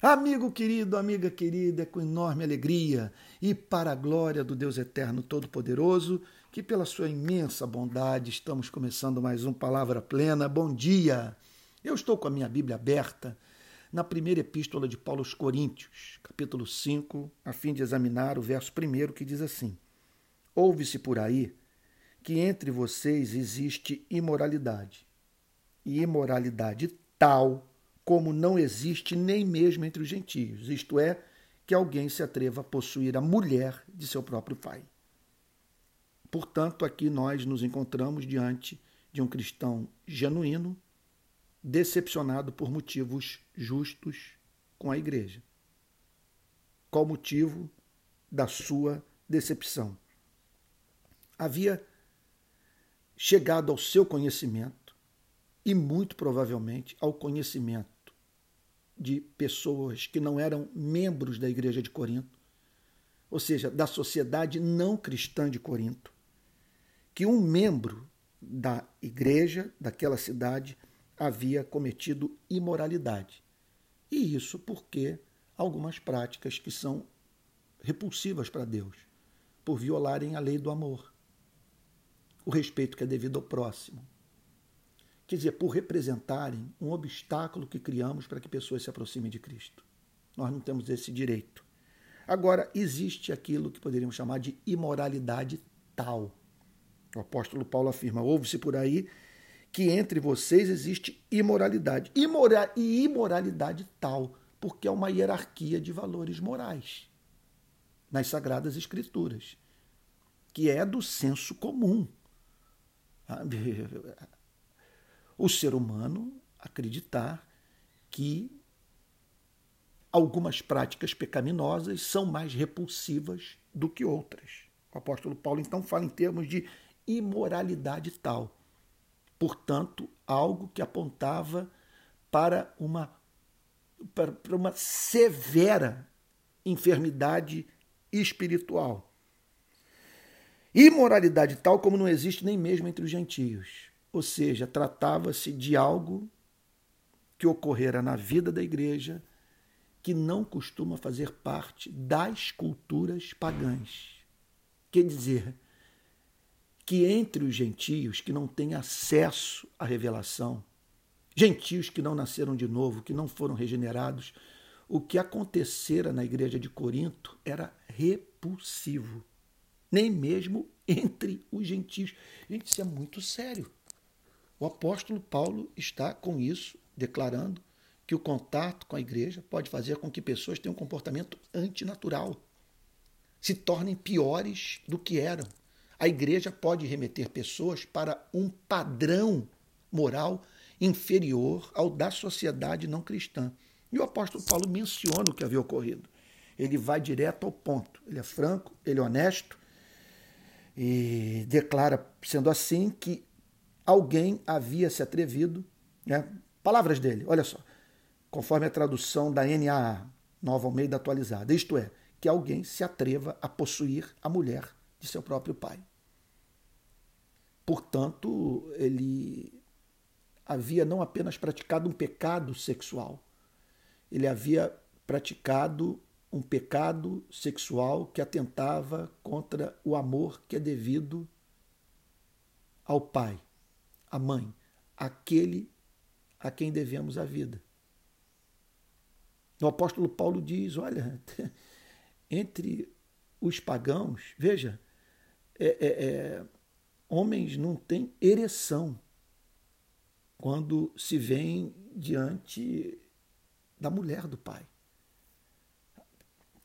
Amigo querido, amiga querida, é com enorme alegria e para a glória do Deus Eterno Todo-Poderoso, que pela sua imensa bondade estamos começando mais um Palavra Plena. Bom dia! Eu estou com a minha Bíblia aberta na primeira epístola de Paulo aos Coríntios, capítulo 5, a fim de examinar o verso primeiro que diz assim: Ouve-se por aí que entre vocês existe imoralidade, e imoralidade tal como não existe nem mesmo entre os gentios, isto é, que alguém se atreva a possuir a mulher de seu próprio pai. Portanto, aqui nós nos encontramos diante de um cristão genuíno, decepcionado por motivos justos com a igreja. Qual o motivo da sua decepção? Havia chegado ao seu conhecimento e muito provavelmente ao conhecimento de pessoas que não eram membros da igreja de Corinto, ou seja, da sociedade não cristã de Corinto, que um membro da igreja daquela cidade havia cometido imoralidade. E isso porque algumas práticas que são repulsivas para Deus, por violarem a lei do amor, o respeito que é devido ao próximo, quer dizer, por representarem um obstáculo que criamos para que pessoas se aproximem de Cristo. Nós não temos esse direito. Agora, existe aquilo que poderíamos chamar de imoralidade tal. O apóstolo Paulo afirma: ouve-se por aí que entre vocês existe imoralidade. Imora e imoralidade tal, porque é uma hierarquia de valores morais nas Sagradas Escrituras, que é do senso comum o ser humano acreditar que algumas práticas pecaminosas são mais repulsivas do que outras. O apóstolo Paulo então fala em termos de imoralidade tal. Portanto, algo que apontava para uma, para uma severa enfermidade espiritual. Imoralidade tal como não existe nem mesmo entre os gentios. Ou seja, tratava-se de algo que ocorrera na vida da igreja que não costuma fazer parte das culturas pagãs. Quer dizer, que entre os gentios que não têm acesso à revelação, gentios que não nasceram de novo, que não foram regenerados, o que acontecera na igreja de Corinto era repulsivo. Nem mesmo entre os gentios. Gente, isso é muito sério. O apóstolo Paulo está com isso declarando que o contato com a igreja pode fazer com que pessoas tenham um comportamento antinatural, se tornem piores do que eram. A igreja pode remeter pessoas para um padrão moral inferior ao da sociedade não cristã. E o apóstolo Paulo menciona o que havia ocorrido. Ele vai direto ao ponto. Ele é franco, ele é honesto e declara, sendo assim, que alguém havia se atrevido, né? palavras dele, olha só, conforme a tradução da NAA, Nova Almeida Atualizada, isto é, que alguém se atreva a possuir a mulher de seu próprio pai. Portanto, ele havia não apenas praticado um pecado sexual, ele havia praticado um pecado sexual que atentava contra o amor que é devido ao pai a mãe, aquele a quem devemos a vida. O apóstolo Paulo diz: olha, entre os pagãos, veja, é, é, é, homens não têm ereção quando se vêm diante da mulher do pai.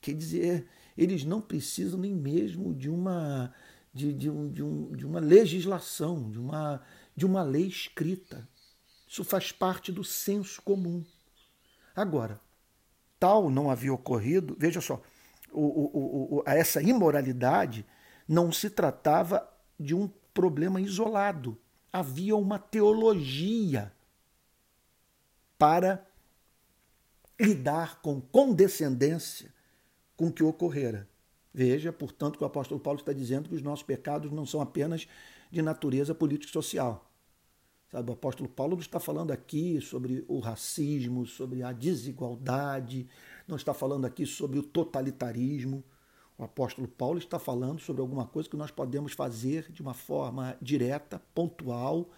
Quer dizer, eles não precisam nem mesmo de uma, de, de, um, de, um, de uma legislação, de uma, de uma lei escrita. Isso faz parte do senso comum. Agora, tal não havia ocorrido, veja só, o, o, o, essa imoralidade não se tratava de um problema isolado. Havia uma teologia para lidar com condescendência com o que ocorrera. Veja, portanto, que o apóstolo Paulo está dizendo que os nossos pecados não são apenas de natureza político-social. Sabe, o apóstolo Paulo não está falando aqui sobre o racismo, sobre a desigualdade, não está falando aqui sobre o totalitarismo. O apóstolo Paulo está falando sobre alguma coisa que nós podemos fazer de uma forma direta, pontual,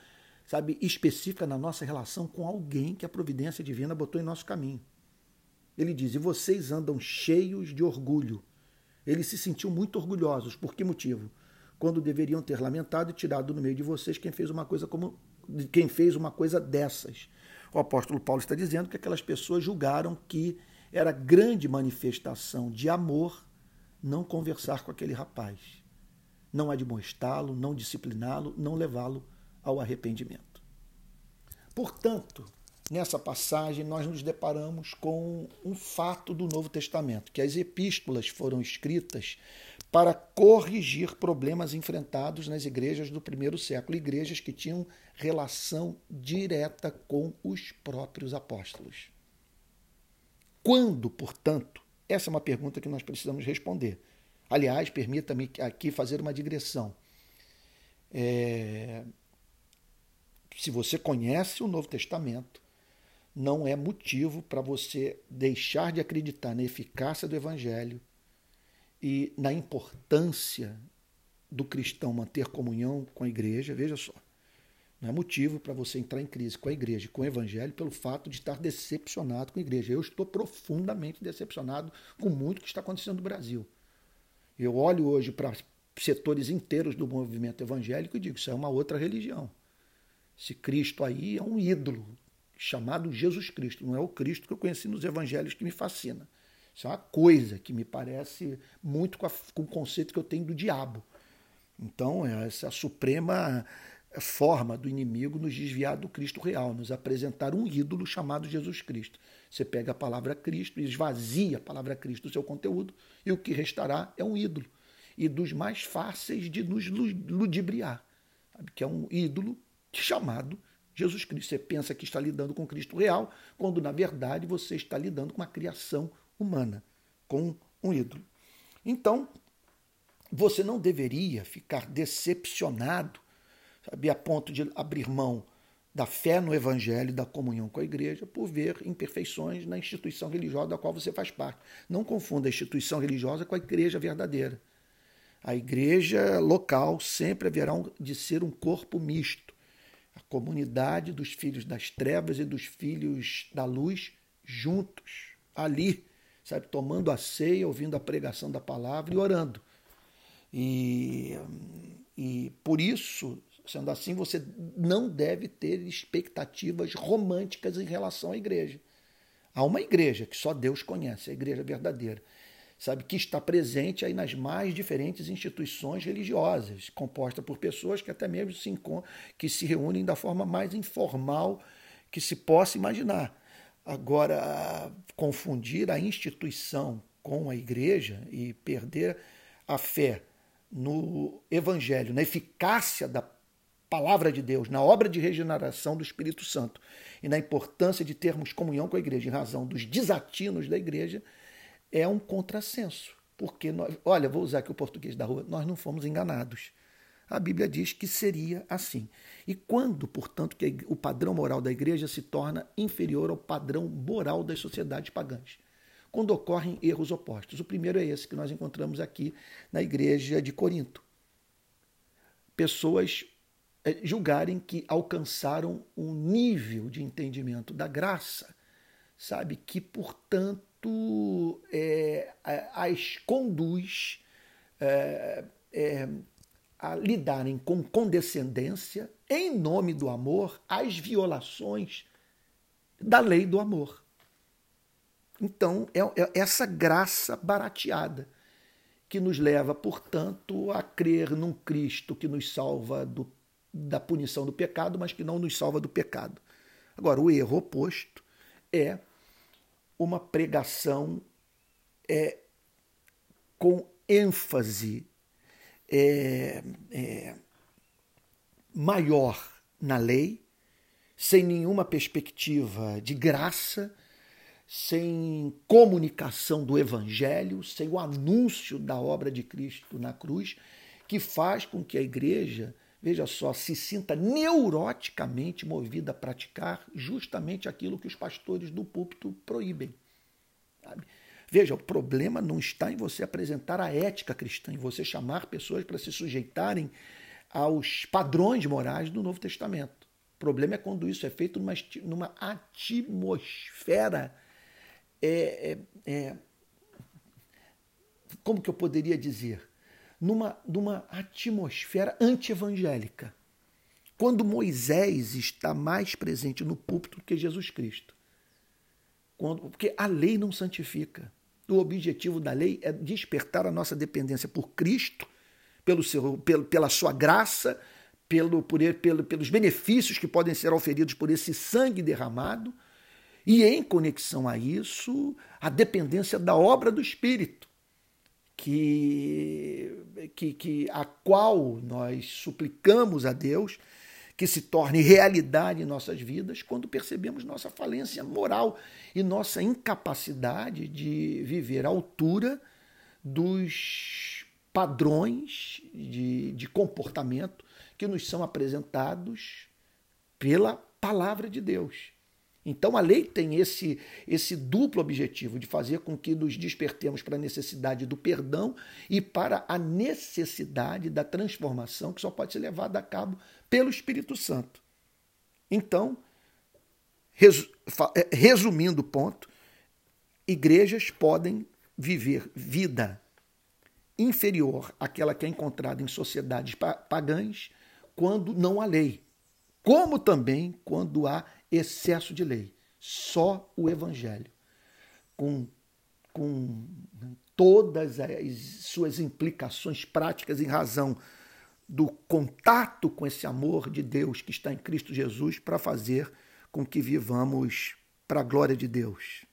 sabe, específica na nossa relação com alguém que a providência divina botou em nosso caminho. Ele diz: "E vocês andam cheios de orgulho". Eles se sentiam muito orgulhosos. Por que motivo? Quando deveriam ter lamentado e tirado no meio de vocês quem fez uma coisa como quem fez uma coisa dessas. O apóstolo Paulo está dizendo que aquelas pessoas julgaram que era grande manifestação de amor não conversar com aquele rapaz, não admoestá-lo, não discipliná-lo, não levá-lo ao arrependimento. Portanto, nessa passagem nós nos deparamos com um fato do Novo Testamento, que as epístolas foram escritas para corrigir problemas enfrentados nas igrejas do primeiro século, igrejas que tinham relação direta com os próprios apóstolos. Quando, portanto, essa é uma pergunta que nós precisamos responder. Aliás, permita-me aqui fazer uma digressão. É... Se você conhece o Novo Testamento, não é motivo para você deixar de acreditar na eficácia do Evangelho e na importância do cristão manter comunhão com a igreja, veja só. Não é motivo para você entrar em crise com a igreja, com o evangelho, pelo fato de estar decepcionado com a igreja. Eu estou profundamente decepcionado com muito que está acontecendo no Brasil. Eu olho hoje para setores inteiros do movimento evangélico e digo: isso é uma outra religião. Esse Cristo aí é um ídolo chamado Jesus Cristo, não é o Cristo que eu conheci nos evangelhos que me fascina. Isso é uma coisa que me parece muito com, a, com o conceito que eu tenho do diabo. Então, essa é a suprema forma do inimigo nos desviar do Cristo real, nos apresentar um ídolo chamado Jesus Cristo. Você pega a palavra Cristo e esvazia a palavra Cristo do seu conteúdo, e o que restará é um ídolo. E dos mais fáceis de nos ludibriar, sabe? que é um ídolo chamado Jesus Cristo. Você pensa que está lidando com Cristo real, quando na verdade você está lidando com a criação humana, com um ídolo. Então, você não deveria ficar decepcionado, sabe, a ponto de abrir mão da fé no Evangelho e da comunhão com a igreja por ver imperfeições na instituição religiosa da qual você faz parte. Não confunda a instituição religiosa com a igreja verdadeira. A igreja local sempre haverá de ser um corpo misto. A comunidade dos filhos das trevas e dos filhos da luz juntos, ali, sabe, tomando a ceia, ouvindo a pregação da palavra e orando. E, e por isso, sendo assim, você não deve ter expectativas românticas em relação à igreja. Há uma igreja que só Deus conhece, a igreja verdadeira, sabe, que está presente aí nas mais diferentes instituições religiosas, composta por pessoas que até mesmo se que se reúnem da forma mais informal que se possa imaginar. Agora, confundir a instituição com a igreja e perder a fé no evangelho, na eficácia da palavra de Deus, na obra de regeneração do Espírito Santo e na importância de termos comunhão com a igreja em razão dos desatinos da igreja, é um contrassenso. Porque, nós, olha, vou usar aqui o português da rua, nós não fomos enganados. A Bíblia diz que seria assim. E quando, portanto, que o padrão moral da igreja se torna inferior ao padrão moral das sociedades pagãs? Quando ocorrem erros opostos. O primeiro é esse que nós encontramos aqui na igreja de Corinto. Pessoas eh, julgarem que alcançaram um nível de entendimento da graça, sabe, que, portanto, é, as conduz é, é, a lidarem com condescendência, em nome do amor, as violações da lei do amor. Então, é, é essa graça barateada que nos leva, portanto, a crer num Cristo que nos salva do, da punição do pecado, mas que não nos salva do pecado. Agora, o erro oposto é uma pregação é, com ênfase é, é, maior na lei, sem nenhuma perspectiva de graça, sem comunicação do Evangelho, sem o anúncio da obra de Cristo na cruz, que faz com que a igreja veja só, se sinta neuroticamente movida a praticar justamente aquilo que os pastores do púlpito proíbem. Sabe? Veja, o problema não está em você apresentar a ética cristã, em você chamar pessoas para se sujeitarem aos padrões morais do Novo Testamento. O problema é quando isso é feito numa, numa atmosfera. É, é, é, como que eu poderia dizer? Numa, numa atmosfera anti-evangélica. Quando Moisés está mais presente no púlpito do que Jesus Cristo. Quando, porque a lei não santifica. O objetivo da lei é despertar a nossa dependência por Cristo, pelo seu, pelo, pela sua graça, pelo, por ele, pelo, pelos benefícios que podem ser oferidos por esse sangue derramado, e em conexão a isso, a dependência da obra do Espírito, que, que, que a qual nós suplicamos a Deus que se torne realidade em nossas vidas quando percebemos nossa falência moral e nossa incapacidade de viver à altura dos padrões de, de comportamento que nos são apresentados pela palavra de Deus. Então a lei tem esse, esse duplo objetivo de fazer com que nos despertemos para a necessidade do perdão e para a necessidade da transformação que só pode ser levada a cabo pelo Espírito Santo. Então, é, resumindo o ponto, igrejas podem viver vida inferior àquela que é encontrada em sociedades pagãs quando não há lei, como também quando há excesso de lei. Só o Evangelho, com, com todas as suas implicações práticas em razão do contato com esse amor de Deus que está em Cristo Jesus para fazer com que vivamos para a glória de Deus.